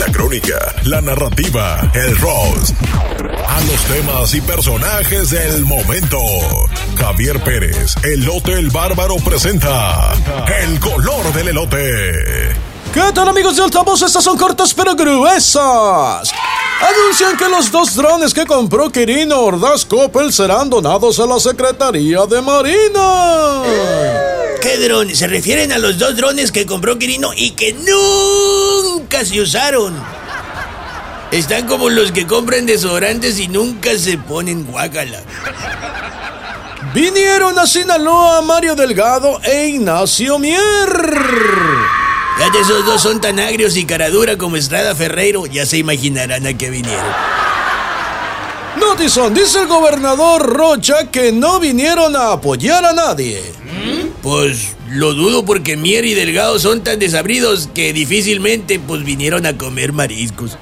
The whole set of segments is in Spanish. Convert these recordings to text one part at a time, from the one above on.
La crónica, la narrativa, el roast. A los temas y personajes del momento. Javier Pérez, Elote el Bárbaro presenta El color del elote. ¿Qué tal amigos de altavoz? Estas son cortas pero gruesas. Anuncian que los dos drones que compró Quirino Ordaz Coppel serán donados a la Secretaría de Marina. ¿Qué drones? Se refieren a los dos drones que compró Quirino y que nunca se usaron. Están como los que compran desodorantes y nunca se ponen guácala. Vinieron a Sinaloa Mario Delgado e Ignacio Mier. Ya que esos dos son tan agrios y caradura como Estrada Ferreiro, ya se imaginarán a qué vinieron. Notison, dice el gobernador Rocha que no vinieron a apoyar a nadie. Pues lo dudo porque Mier y Delgado son tan desabridos que difícilmente pues vinieron a comer mariscos.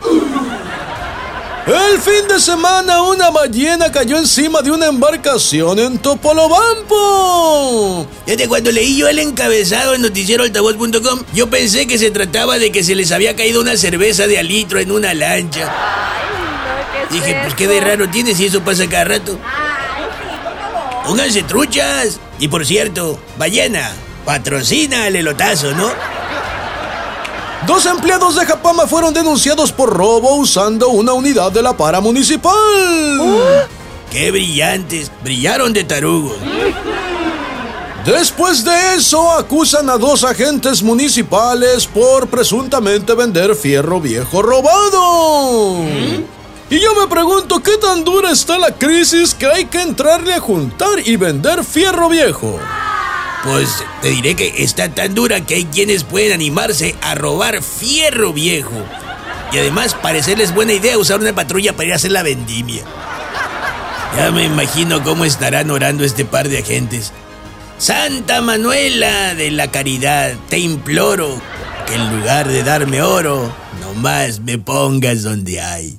El fin de semana una ballena cayó encima de una embarcación en Topolobampo. Desde cuando leí yo el encabezado en noticieroaltavoz.com, yo pensé que se trataba de que se les había caído una cerveza de alitro en una lancha. Dije, pues qué de raro tiene si eso pasa cada rato. Pónganse truchas. Y por cierto, ballena, patrocina al elotazo, ¿no? Dos empleados de Japama fueron denunciados por robo usando una unidad de la para municipal. ¡Qué brillantes! Brillaron de tarugos. Después de eso, acusan a dos agentes municipales por presuntamente vender fierro viejo robado. Y yo me pregunto qué tan dura está la crisis que hay que entrarle a juntar y vender fierro viejo. Pues te diré que está tan dura que hay quienes pueden animarse a robar fierro viejo. Y además parecerles buena idea usar una patrulla para ir a hacer la vendimia. Ya me imagino cómo estarán orando este par de agentes. Santa Manuela de la Caridad, te imploro que en lugar de darme oro, nomás me pongas donde hay.